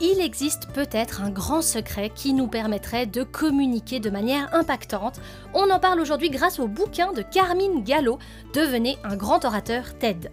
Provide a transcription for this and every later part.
il existe peut-être un grand secret qui nous permettrait de communiquer de manière impactante. On en parle aujourd'hui grâce au bouquin de Carmine Gallo, Devenez un grand orateur TED.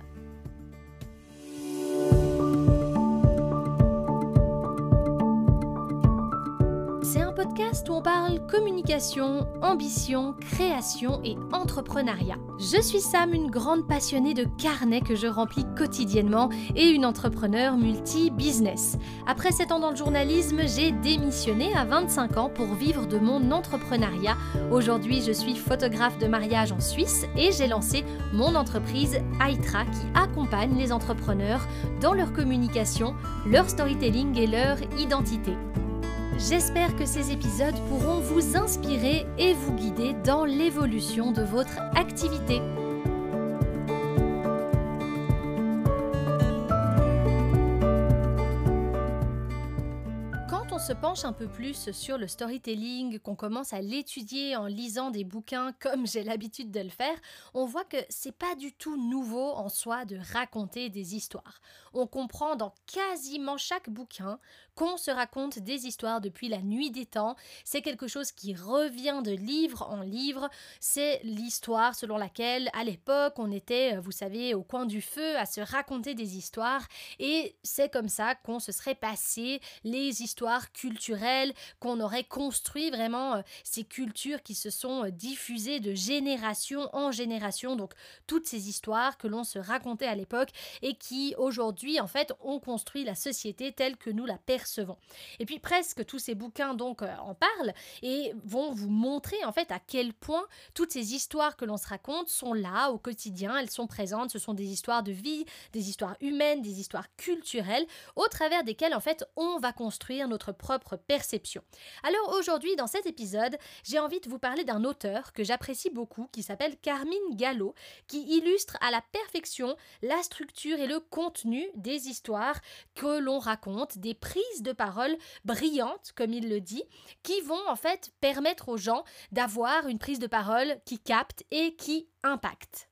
Où on parle communication, ambition, création et entrepreneuriat. Je suis Sam, une grande passionnée de carnets que je remplis quotidiennement et une entrepreneur multi-business. Après 7 ans dans le journalisme, j'ai démissionné à 25 ans pour vivre de mon entrepreneuriat. Aujourd'hui, je suis photographe de mariage en Suisse et j'ai lancé mon entreprise Aitra qui accompagne les entrepreneurs dans leur communication, leur storytelling et leur identité. J'espère que ces épisodes pourront vous inspirer et vous guider dans l'évolution de votre activité. se penche un peu plus sur le storytelling, qu'on commence à l'étudier en lisant des bouquins comme j'ai l'habitude de le faire, on voit que c'est pas du tout nouveau en soi de raconter des histoires. On comprend dans quasiment chaque bouquin qu'on se raconte des histoires depuis la nuit des temps. C'est quelque chose qui revient de livre en livre. C'est l'histoire selon laquelle, à l'époque, on était, vous savez, au coin du feu à se raconter des histoires. Et c'est comme ça qu'on se serait passé les histoires culturelles, qu'on aurait construit vraiment euh, ces cultures qui se sont euh, diffusées de génération en génération. Donc toutes ces histoires que l'on se racontait à l'époque et qui aujourd'hui en fait ont construit la société telle que nous la percevons. Et puis presque tous ces bouquins donc euh, en parlent et vont vous montrer en fait à quel point toutes ces histoires que l'on se raconte sont là au quotidien, elles sont présentes, ce sont des histoires de vie, des histoires humaines, des histoires culturelles au travers desquelles en fait on va construire notre propre perception. Alors aujourd'hui, dans cet épisode, j'ai envie de vous parler d'un auteur que j'apprécie beaucoup, qui s'appelle Carmine Gallo, qui illustre à la perfection la structure et le contenu des histoires que l'on raconte, des prises de parole brillantes, comme il le dit, qui vont en fait permettre aux gens d'avoir une prise de parole qui capte et qui impacte.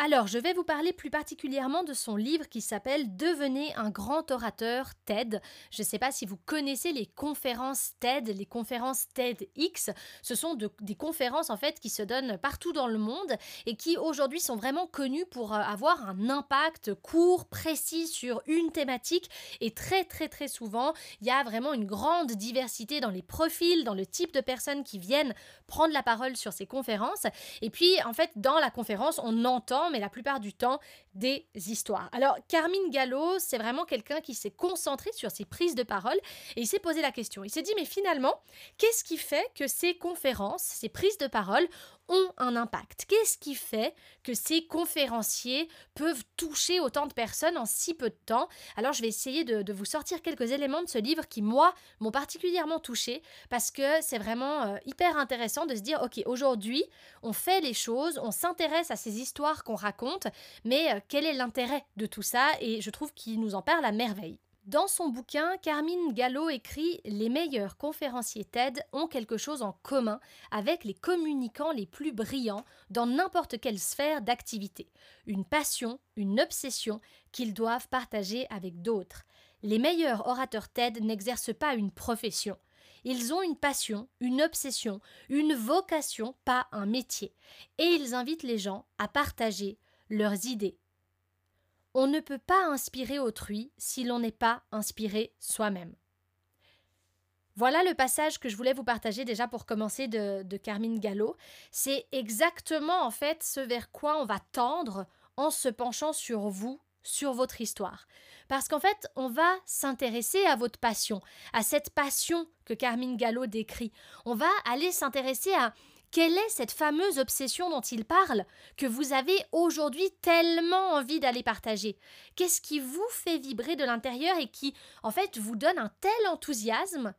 Alors, je vais vous parler plus particulièrement de son livre qui s'appelle Devenez un grand orateur TED. Je ne sais pas si vous connaissez les conférences TED, les conférences TEDx. Ce sont des conférences en fait qui se donnent partout dans le monde et qui aujourd'hui sont vraiment connues pour euh, avoir un impact court, précis sur une thématique. Et très très très souvent, il y a vraiment une grande diversité dans les profils, dans le type de personnes qui viennent prendre la parole sur ces conférences. Et puis en fait, dans la conférence, on entend mais la plupart du temps des histoires. Alors, Carmine Gallo, c'est vraiment quelqu'un qui s'est concentré sur ses prises de parole et il s'est posé la question. Il s'est dit, mais finalement, qu'est-ce qui fait que ces conférences, ces prises de parole ont un impact. Qu'est-ce qui fait que ces conférenciers peuvent toucher autant de personnes en si peu de temps? Alors je vais essayer de, vous sortir quelques éléments de ce livre qui, moi, m'ont particulièrement touché parce que c'est vraiment euh, hyper intéressant de se dire, ok, aujourd'hui, on fait les choses, on s'intéresse à ces histoires qu'on raconte, mais euh, quel est l'intérêt de tout ça? Et je trouve qu'il nous en parle à merveille. Dans son bouquin, Carmine Gallo écrit Les meilleurs conférenciers TED ont quelque chose en commun avec les communicants les plus brillants dans n'importe quelle sphère d'activité. Une passion, une obsession qu'ils doivent partager avec d'autres. Les meilleurs orateurs TED n'exercent pas une profession. Ils ont une passion, une obsession, une vocation, pas un métier. Et ils invitent les gens à partager leurs idées, on ne peut pas inspirer autrui si l'on n'est pas inspiré soi-même. Voilà le passage que je voulais vous partager déjà pour commencer de, de Carmine Gallo. C'est exactement en fait ce vers quoi on va tendre en se penchant sur vous, sur votre histoire. Parce qu'en fait, on va s'intéresser à votre passion, à cette passion que Carmine Gallo décrit. On va aller s'intéresser à quelle est cette fameuse obsession dont il parle, que vous avez aujourd'hui tellement envie d'aller partager? Qu'est-ce qui vous fait vibrer de l'intérieur et qui, en fait, vous donne un tel enthousiasme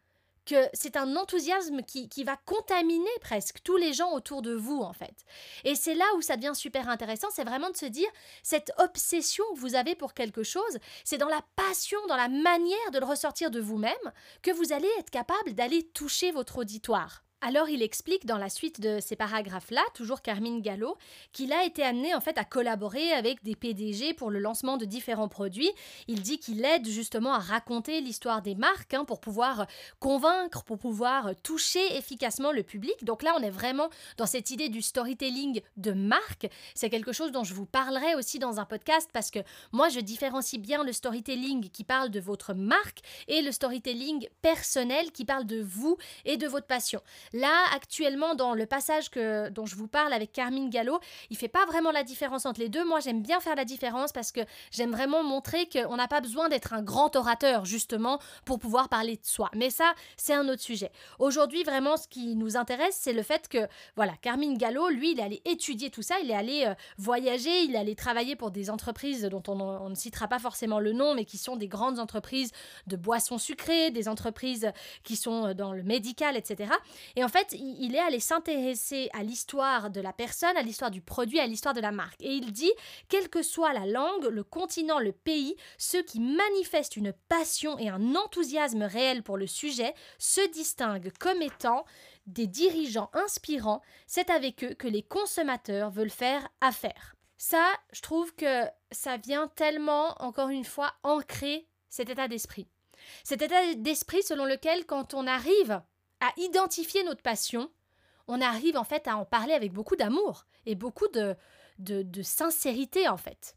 que c'est un enthousiasme qui, qui, va contaminer presque tous les gens autour de vous, en fait? Et c'est là où ça devient super intéressant, c'est vraiment de se dire, cette obsession que vous avez pour quelque chose, c'est dans la passion, dans la manière de le ressortir de vous-même, que vous allez être capable d'aller toucher votre auditoire. Alors il explique dans la suite de ces paragraphes-là, toujours Carmine Gallo, qu'il a été amené en fait à collaborer avec des PDG pour le lancement de différents produits. Il dit qu'il aide justement à raconter l'histoire des marques hein, pour pouvoir convaincre, pour pouvoir toucher efficacement le public. Donc là on est vraiment dans cette idée du storytelling de marque. C'est quelque chose dont je vous parlerai aussi dans un podcast parce que moi je différencie bien le storytelling qui parle de votre marque et le storytelling personnel qui parle de vous et de votre passion. Là, actuellement, dans le passage que, dont je vous parle avec Carmine Gallo, il fait pas vraiment la différence entre les deux. Moi, j'aime bien faire la différence parce que j'aime vraiment montrer qu'on n'a pas besoin d'être un grand orateur, justement, pour pouvoir parler de soi. Mais ça, c'est un autre sujet. Aujourd'hui, vraiment, ce qui nous intéresse, c'est le fait que, voilà, Carmine Gallo, lui, il est allé étudier tout ça, il est allé euh, voyager, il est allé travailler pour des entreprises dont on, ne citera pas forcément le nom, mais qui sont des grandes entreprises de boissons sucrées, des entreprises qui sont euh, dans le médical, etc. Et en fait, il est allé s'intéresser à l'histoire de la personne, à l'histoire du produit, à l'histoire de la marque. Et il dit, quelle que soit la langue, le continent, le pays, ceux qui manifestent une passion et un enthousiasme réel pour le sujet se distinguent comme étant des dirigeants inspirants. C'est avec eux que les consommateurs veulent faire affaire. Ça, je trouve que ça vient tellement, encore une fois, ancrer cet état d'esprit. Cet état d'esprit selon lequel, quand on arrive à identifier notre passion, on arrive en fait à en parler avec beaucoup d'amour et beaucoup de, de, sincérité en fait.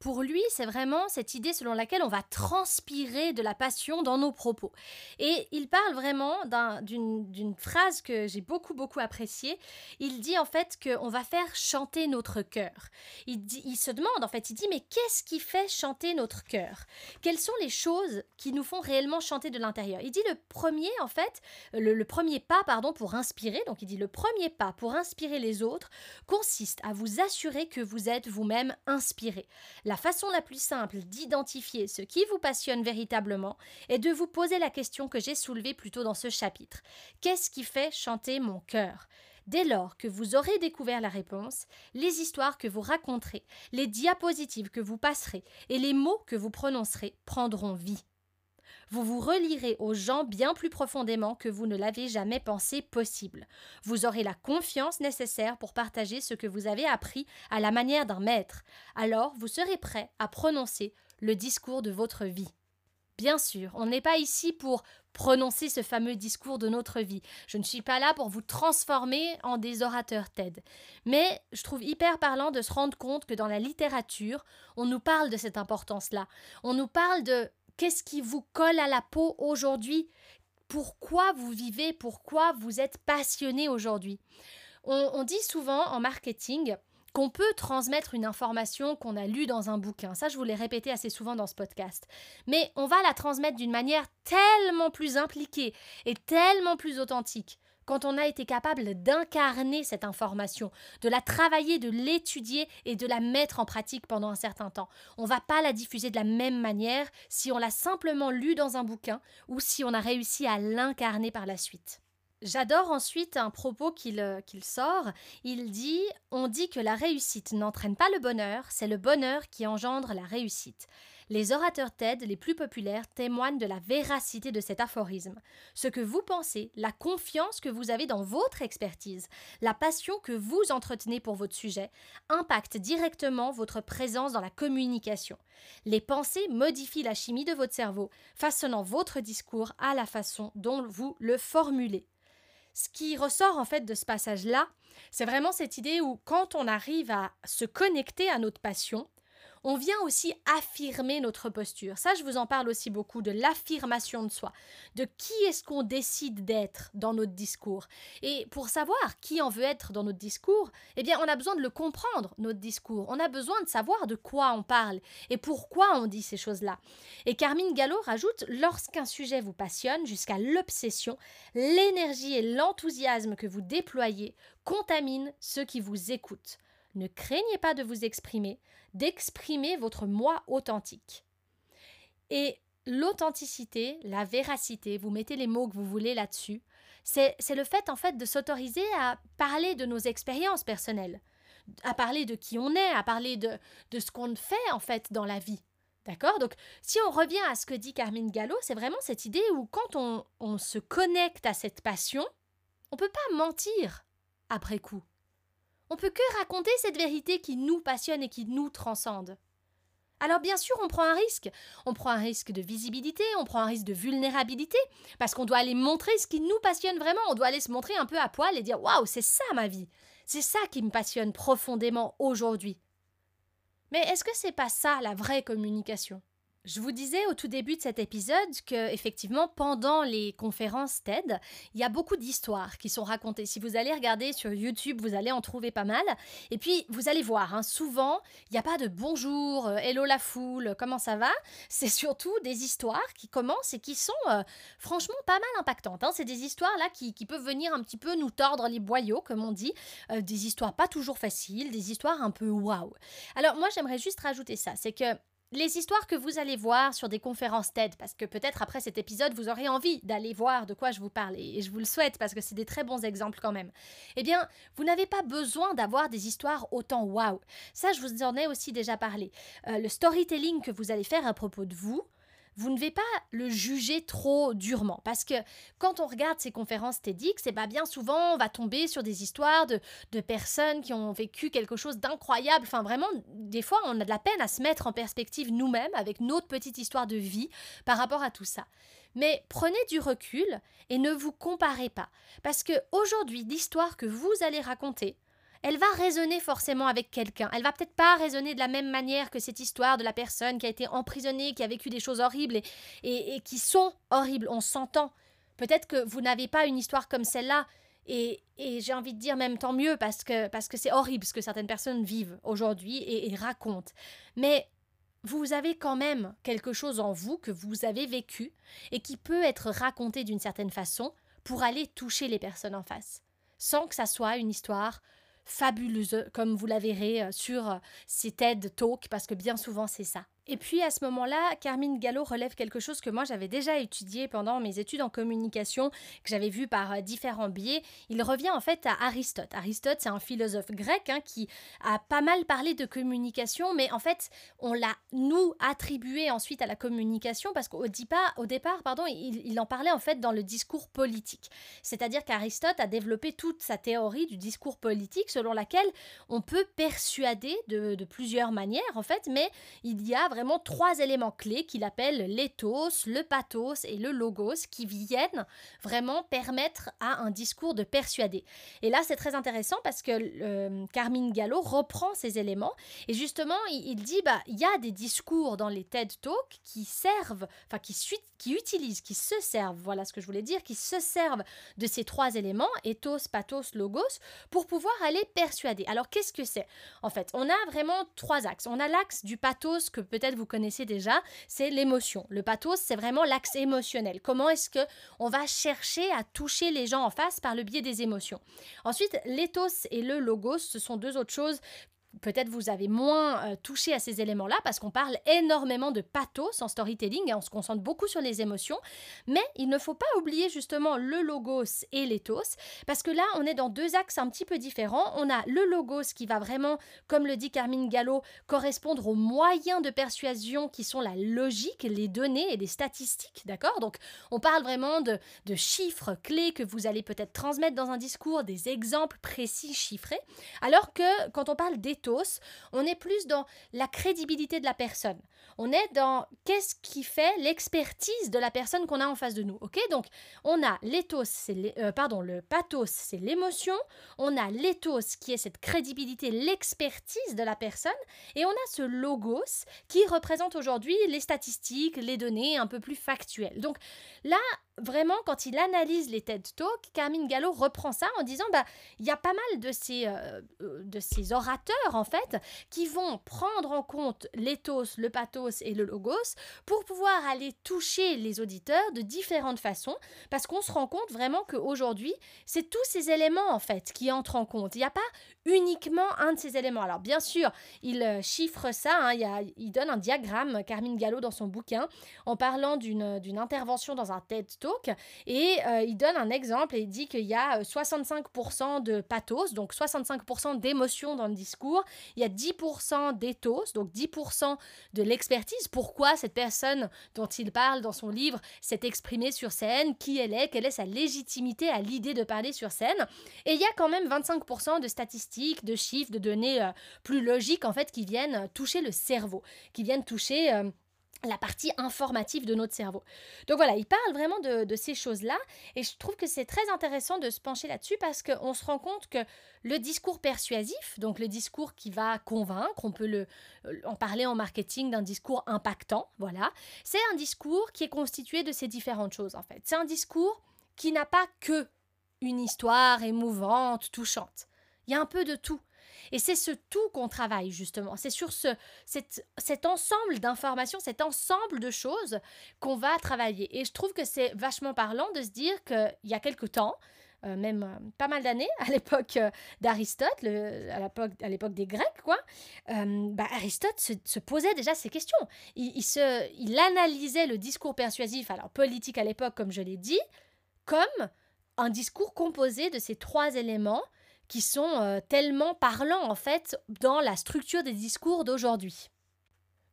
Pour lui, c'est vraiment cette idée selon laquelle on va transpirer de la passion dans nos propos. Et il parle vraiment d'une phrase que j'ai beaucoup, beaucoup appréciée. Il dit en fait qu'on va faire chanter notre cœur. Il, se demande en fait, il dit mais qu'est-ce qui fait chanter notre cœur? Quelles sont les choses qui nous font réellement chanter de l'intérieur? Il dit le premier en fait, le premier pas pardon pour inspirer, donc il dit le premier pas pour inspirer les autres consiste à vous assurer que vous êtes vous-même inspiré. La façon la plus simple d'identifier ce qui vous passionne véritablement est de vous poser la question que j'ai soulevée plus tôt dans ce chapitre. Qu'est-ce qui fait chanter mon cœur? Dès lors que vous aurez découvert la réponse, les histoires que vous raconterez, les diapositives que vous passerez et les mots que vous prononcerez prendront vie vous vous relirez aux gens bien plus profondément que vous ne l'avez jamais pensé possible. Vous aurez la confiance nécessaire pour partager ce que vous avez appris à la manière d'un maître. Alors vous serez prêt à prononcer le discours de votre vie. Bien sûr, on n'est pas ici pour prononcer ce fameux discours de notre vie. Je ne suis pas là pour vous transformer en des orateurs TED. Mais je trouve hyper parlant de se rendre compte que dans la littérature, on nous parle de cette importance-là. On nous parle de Qu'est-ce qui vous colle à la peau aujourd'hui? Pourquoi vous vivez? Pourquoi vous êtes passionné aujourd'hui? On, dit souvent en marketing qu'on peut transmettre une information qu'on a lue dans un bouquin. Ça, je vous l'ai répété assez souvent dans ce podcast. Mais on va la transmettre d'une manière tellement plus impliquée et tellement plus authentique quand on a été capable d'incarner cette information, de la travailler, de l'étudier et de la mettre en pratique pendant un certain temps. On ne va pas la diffuser de la même manière si on l'a simplement lu dans un bouquin ou si on a réussi à l'incarner par la suite. J'adore ensuite un propos qu'il qu'il sort. Il dit On dit que la réussite n'entraîne pas le bonheur, c'est le bonheur qui engendre la réussite. Les orateurs TED les plus populaires témoignent de la véracité de cet aphorisme. Ce que vous pensez, la confiance que vous avez dans votre expertise, la passion que vous entretenez pour votre sujet, impactent directement votre présence dans la communication. Les pensées modifient la chimie de votre cerveau, façonnant votre discours à la façon dont vous le formulez. Ce qui ressort en fait de ce passage-là, c'est vraiment cette idée où quand on arrive à se connecter à notre passion, on vient aussi affirmer notre posture. Ça, je vous en parle aussi beaucoup, de l'affirmation de soi, de qui est-ce qu'on décide d'être dans notre discours. Et pour savoir qui on veut être dans notre discours, eh bien, on a besoin de le comprendre, notre discours. On a besoin de savoir de quoi on parle et pourquoi on dit ces choses-là. Et Carmine Gallo rajoute, lorsqu'un sujet vous passionne jusqu'à l'obsession, l'énergie et l'enthousiasme que vous déployez contaminent ceux qui vous écoutent. Ne craignez pas de vous exprimer, d'exprimer votre moi authentique. Et l'authenticité, la véracité, vous mettez les mots que vous voulez là-dessus, c'est le fait en fait de s'autoriser à parler de nos expériences personnelles, à parler de qui on est, à parler de, de ce qu'on fait en fait dans la vie. D'accord? Donc, si on revient à ce que dit Carmine Gallo, c'est vraiment cette idée où quand on, on se connecte à cette passion, on peut pas mentir après coup. On peut que raconter cette vérité qui nous passionne et qui nous transcende. Alors bien sûr, on prend un risque. On prend un risque de visibilité, on prend un risque de vulnérabilité, parce qu'on doit aller montrer ce qui nous passionne vraiment. On doit aller se montrer un peu à poil et dire Waouh, c'est ça ma vie. C'est ça qui me passionne profondément aujourd'hui. Mais est-ce que c'est pas ça la vraie communication? Je vous disais au tout début de cet épisode que, effectivement, pendant les conférences TED, il y a beaucoup d'histoires qui sont racontées. Si vous allez regarder sur YouTube, vous allez en trouver pas mal. Et puis, vous allez voir, hein, souvent, il n'y a pas de bonjour, euh, hello la foule, comment ça va? C'est surtout des histoires qui commencent et qui sont euh, franchement pas mal impactantes. Hein. C'est des histoires là qui, peuvent venir un petit peu nous tordre les boyaux, comme on dit. Euh, des histoires pas toujours faciles, des histoires un peu waouh. Alors, moi, j'aimerais juste rajouter ça c'est que les histoires que vous allez voir sur des conférences TED, parce que peut-être après cet épisode, vous aurez envie d'aller voir de quoi je vous parle, et je vous le souhaite parce que c'est des très bons exemples quand même. Eh bien, vous n'avez pas besoin d'avoir des histoires autant waouh. Ça, je vous en ai aussi déjà parlé. Euh, le storytelling que vous allez faire à propos de vous, vous ne devez pas le juger trop durement. Parce que quand on regarde ces conférences TEDx, pas bien souvent on va tomber sur des histoires de, de personnes qui ont vécu quelque chose d'incroyable. Enfin, vraiment, des fois, on a de la peine à se mettre en perspective nous-mêmes avec notre petite histoire de vie par rapport à tout ça. Mais prenez du recul et ne vous comparez pas. Parce que aujourd'hui, l'histoire que vous allez raconter, elle va résonner forcément avec quelqu'un. Elle va peut-être pas résonner de la même manière que cette histoire de la personne qui a été emprisonnée, qui a vécu des choses horribles et, qui sont horribles. On s'entend. Peut-être que vous n'avez pas une histoire comme celle-là. Et, j'ai envie de dire même tant mieux parce que parce que c'est horrible ce que certaines personnes vivent aujourd'hui et, et racontent. Mais vous avez quand même quelque chose en vous que vous avez vécu et qui peut être raconté d'une certaine façon pour aller toucher les personnes en face, sans que ça soit une histoire fabuleuse, comme vous la verrez euh, sur euh, ces TED Talks, parce que bien souvent c'est ça. Et puis à ce moment-là, Carmine Gallo relève quelque chose que moi j'avais déjà étudié pendant mes études en communication, que j'avais vu par euh, différents biais. Il revient en fait à Aristote. Aristote, c'est un philosophe grec hein, qui a pas mal parlé de communication, mais en fait, on l'a nous attribué ensuite à la communication parce qu'au départ, pardon, il, en parlait en fait dans le discours politique. C'est-à-dire qu'Aristote a développé toute sa théorie du discours politique selon laquelle on peut persuader de, de plusieurs manières en fait, mais il y a vraiment vraiment trois éléments clés qu'il appelle l'éthos, le pathos et le logos qui viennent vraiment permettre à un discours de persuader. Et là, c'est très intéressant parce que euh, Carmine Gallo reprend ces éléments et justement, il, dit bah il y a des discours dans les TED Talks qui servent, enfin qui, qui utilisent, qui se servent, voilà ce que je voulais dire, qui se servent de ces trois éléments, ethos, pathos, logos, pour pouvoir aller persuader. Alors qu'est-ce que c'est? En fait, on a vraiment trois axes. On a l'axe du pathos que peut-être vous connaissez déjà, c'est l'émotion. Le pathos, c'est vraiment l'axe émotionnel. Comment est-ce que on va chercher à toucher les gens en face par le biais des émotions Ensuite, l'éthos et le logos, ce sont deux autres choses Peut-être vous avez moins euh, touché à ces éléments-là parce qu'on parle énormément de pathos en storytelling et on se concentre beaucoup sur les émotions. Mais il ne faut pas oublier justement le logos et l'éthos parce que là, on est dans deux axes un petit peu différents. On a le logos qui va vraiment, comme le dit Carmine Gallo, correspondre aux moyens de persuasion qui sont la logique, les données et les statistiques. D'accord? Donc, on parle vraiment de, chiffres clés que vous allez peut-être transmettre dans un discours, des exemples précis chiffrés. Alors que quand on parle d'éthos, on est plus dans la crédibilité de la personne. On est dans qu'est-ce qui fait l'expertise de la personne qu'on a en face de nous. Ok, donc on a l'éthos, c'est euh, pardon, le pathos, c'est l'émotion. On a l'éthos qui est cette crédibilité, l'expertise de la personne, et on a ce logos qui représente aujourd'hui les statistiques, les données un peu plus factuelles. Donc là, vraiment, quand il analyse les TED Talks, Carmine Gallo reprend ça en disant bah il y a pas mal de ces, euh, euh, de ces orateurs en fait qui vont prendre en compte l'éthos, le pathos et le logos pour pouvoir aller toucher les auditeurs de différentes façons parce qu'on se rend compte vraiment qu'aujourd'hui c'est tous ces éléments en fait qui entrent en compte. Il n'y a pas uniquement un de ces éléments. Alors bien sûr, il euh, chiffre ça, hein, il, donne un diagramme, Carmine Gallo dans son bouquin, en parlant d'une intervention dans un TED Talk et euh, il donne un exemple et il dit qu'il y a 65% de pathos, donc 65% d'émotion dans le discours, il y a 10% d'éthos, donc 10% de l'expertise. Pourquoi cette personne dont il parle dans son livre s'est exprimée sur scène, qui elle est, quelle est sa légitimité à l'idée de parler sur scène. Et il y a quand même 25% de statistiques, de chiffres, de données euh, plus logiques en fait qui viennent toucher le cerveau, qui viennent toucher la partie informative de notre cerveau. Donc voilà, il parle vraiment de, ces choses-là et je trouve que c'est très intéressant de se pencher là-dessus parce qu'on se rend compte que le discours persuasif, donc le discours qui va convaincre, on peut le, euh, en parler en marketing d'un discours impactant, voilà, c'est un discours qui est constitué de ces différentes choses en fait. C'est un discours qui n'a pas que une histoire émouvante, touchante. Il y a un peu de tout. Et c'est ce tout qu'on travaille justement. C'est sur ce, cet, ensemble d'informations, cet ensemble de choses qu'on va travailler. Et je trouve que c'est vachement parlant de se dire qu'il y a quelque temps, euh, même euh, pas mal d'années, à l'époque euh, d'Aristote, à l'époque des Grecs, quoi, bah, Aristote se, posait déjà ces questions. Il, il, il analysait le discours persuasif, alors politique à l'époque, comme je l'ai dit, comme un discours composé de ces trois éléments qui sont euh, tellement parlants en fait dans la structure des discours d'aujourd'hui.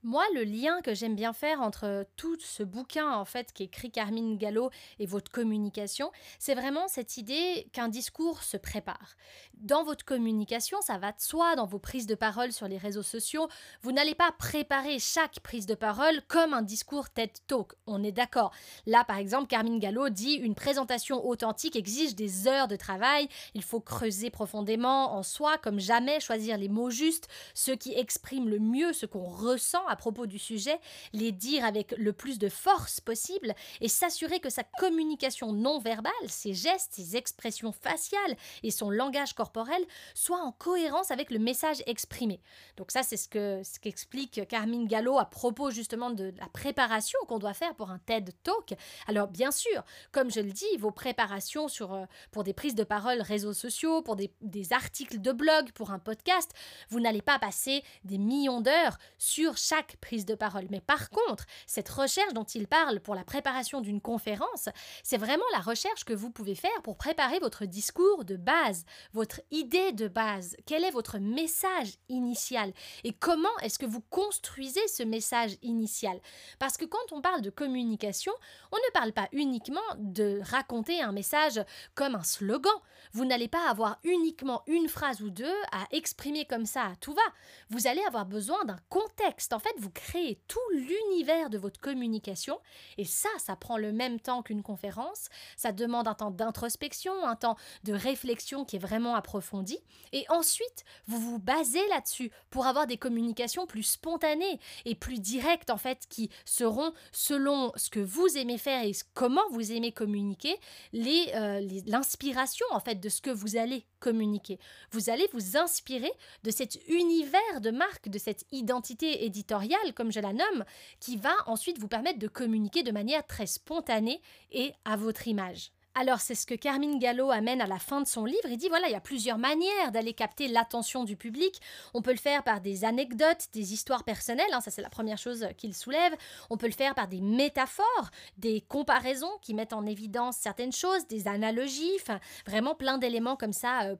Moi, le lien que j'aime bien faire entre tout ce bouquin en fait qui écrit Carmine Gallo et votre communication, c'est vraiment cette idée qu'un discours se prépare. Dans votre communication, ça va de soi, dans vos prises de parole sur les réseaux sociaux, vous n'allez pas préparer chaque prise de parole comme un discours TED Talk. On est d'accord. Là, par exemple, Carmine Gallo dit une présentation authentique exige des heures de travail. Il faut creuser profondément en soi, comme jamais, choisir les mots justes, ceux qui expriment le mieux ce qu'on ressent propos du sujet, les dire avec le plus de force possible et s'assurer que sa communication non verbale, ses gestes, ses expressions faciales et son langage corporel soient en cohérence avec le message exprimé. Donc ça, c'est ce ce qu'explique Carmine Gallo à propos justement de la préparation qu'on doit faire pour un TED Talk. Alors bien sûr, comme je le dis, vos préparations sur, euh, pour des prises de parole réseaux sociaux, pour des, des articles de blog, pour un podcast, vous n'allez pas passer des millions d'heures sur chaque prise de parole. Mais par contre, cette recherche dont il parle pour la préparation d'une conférence, c'est vraiment la recherche que vous pouvez faire pour préparer votre discours de base, votre idée de base. Quel est votre message initial et comment est-ce que vous construisez ce message initial? Parce que quand on parle de communication, on ne parle pas uniquement de raconter un message comme un slogan. Vous n'allez pas avoir uniquement une phrase ou deux à exprimer comme ça tout va. Vous allez avoir besoin d'un contexte. En fait, vous créez tout l'univers de votre communication et ça, ça prend le même temps qu'une conférence. Ça demande un temps d'introspection, un temps de réflexion qui est vraiment approfondi. Et ensuite, vous vous basez là-dessus pour avoir des communications plus spontanées et plus directes en fait qui seront selon ce que vous aimez faire et comment vous aimez communiquer, euh, l'inspiration en fait de ce que vous allez communiquer. Vous allez vous inspirer de cet univers de marque, de cette identité éditoriale, comme je la nomme, qui va ensuite vous permettre de communiquer de manière très spontanée et à votre image. Alors c'est ce que Carmine Gallo amène à la fin de son livre. Il dit voilà, il y a plusieurs manières d'aller capter l'attention du public. On peut le faire par des anecdotes, des histoires personnelles, hein, ça c'est la première chose qu'il soulève. On peut le faire par des métaphores, des comparaisons qui mettent en évidence certaines choses, des analogies, vraiment plein d'éléments comme ça euh,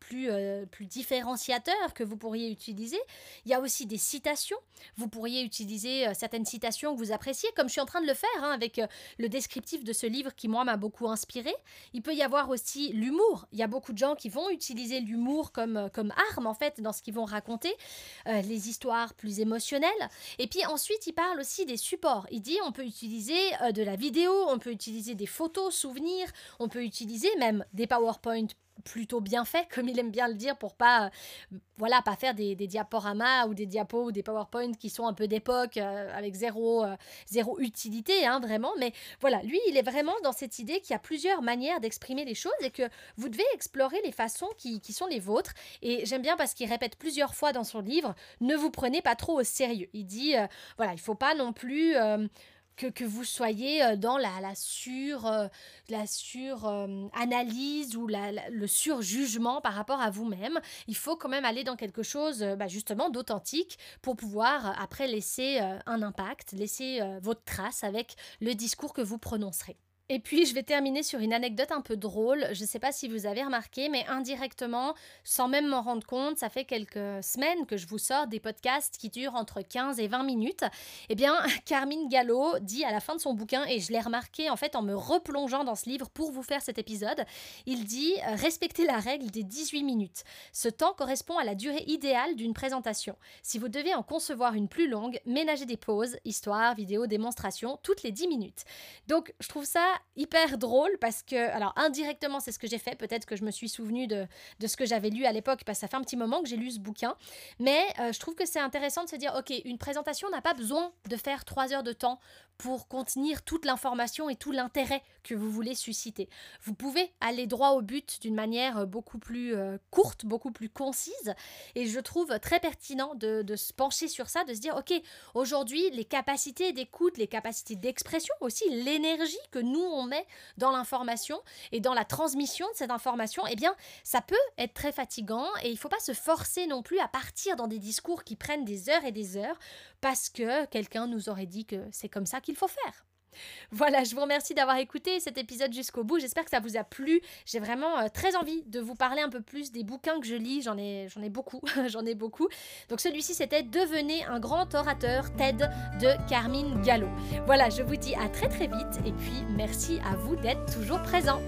plus, euh, plus différenciateurs que vous pourriez utiliser. Il y a aussi des citations. Vous pourriez utiliser euh, certaines citations que vous appréciez, comme je suis en train de le faire hein, avec le descriptif de ce livre qui moi m'a beaucoup inspiré il peut y avoir aussi l'humour. Il y a beaucoup de gens qui vont utiliser l'humour comme, euh, comme arme, en fait, dans ce qu'ils vont raconter, euh, les histoires plus émotionnelles. Et puis ensuite, il parle aussi des supports. Il dit on peut utiliser euh, de la vidéo, on peut utiliser des photos, souvenirs, on peut utiliser même des PowerPoint plutôt bien fait, comme il aime bien le dire, pour pas, voilà, pas faire des, diaporamas ou des diapos ou des PowerPoint qui sont un peu d'époque, euh, avec zéro, euh, zéro utilité, hein, vraiment. Mais voilà, lui, il est vraiment dans cette idée qu'il y a plusieurs manières d'exprimer les choses et que vous devez explorer les façons qui, sont les vôtres. Et j'aime bien parce qu'il répète plusieurs fois dans son livre, ne vous prenez pas trop au sérieux. Il dit, euh, voilà, il faut pas non plus que, vous soyez euh, dans la, la sur, euh, la sur euh, analyse ou la, le surjugement par rapport à vous-même. Il faut quand même aller dans quelque chose bah, justement d'authentique pour pouvoir après laisser un impact, laisser votre trace avec le discours que vous prononcerez. Et puis, je vais terminer sur une anecdote un peu drôle. Je ne sais pas si vous avez remarqué, mais indirectement, sans même m'en rendre compte, ça fait quelques semaines que je vous sors des podcasts qui durent entre 15 et 20 minutes. Eh bien, Carmine Gallo dit à la fin de son bouquin, et je l'ai remarqué en fait en me replongeant dans ce livre pour vous faire cet épisode, il dit euh, respectez la règle des 18 minutes. Ce temps correspond à la durée idéale d'une présentation. Si vous devez en concevoir une plus longue, ménagez des pauses, histoire, vidéo, démonstration, toutes les 10 minutes. Donc, je trouve ça hyper drôle parce que, alors indirectement, c'est ce que j'ai fait. Peut-être que je me suis souvenu de, de ce que j'avais lu à l'époque parce que ça fait un petit moment que j'ai lu ce bouquin. Mais euh, je trouve que c'est intéressant de se dire, ok, une présentation n'a pas besoin de faire trois heures de temps pour contenir toute l'information et tout l'intérêt que vous voulez susciter. Vous pouvez aller droit au but d'une manière euh, beaucoup plus euh, courte, beaucoup plus concise. Et je trouve très pertinent de, de se pencher sur ça, de se dire, ok, aujourd'hui, les capacités d'écoute, les capacités d'expression, aussi l'énergie que nous, on met dans l'information et dans la transmission de cette information, eh bien, ça peut être très fatigant et il ne faut pas se forcer non plus à partir dans des discours qui prennent des heures et des heures parce que quelqu'un nous aurait dit que c'est comme ça qu'il faut faire. Voilà, je vous remercie d'avoir écouté cet épisode jusqu'au bout. J'espère que ça vous a plu. J'ai vraiment euh, très envie de vous parler un peu plus des bouquins que je lis. J'en ai, beaucoup, j'en ai beaucoup. Donc celui-ci, c'était Devenez un grand orateur TED de Carmine Gallo. Voilà, je vous dis à très très vite et puis merci à vous d'être toujours présent.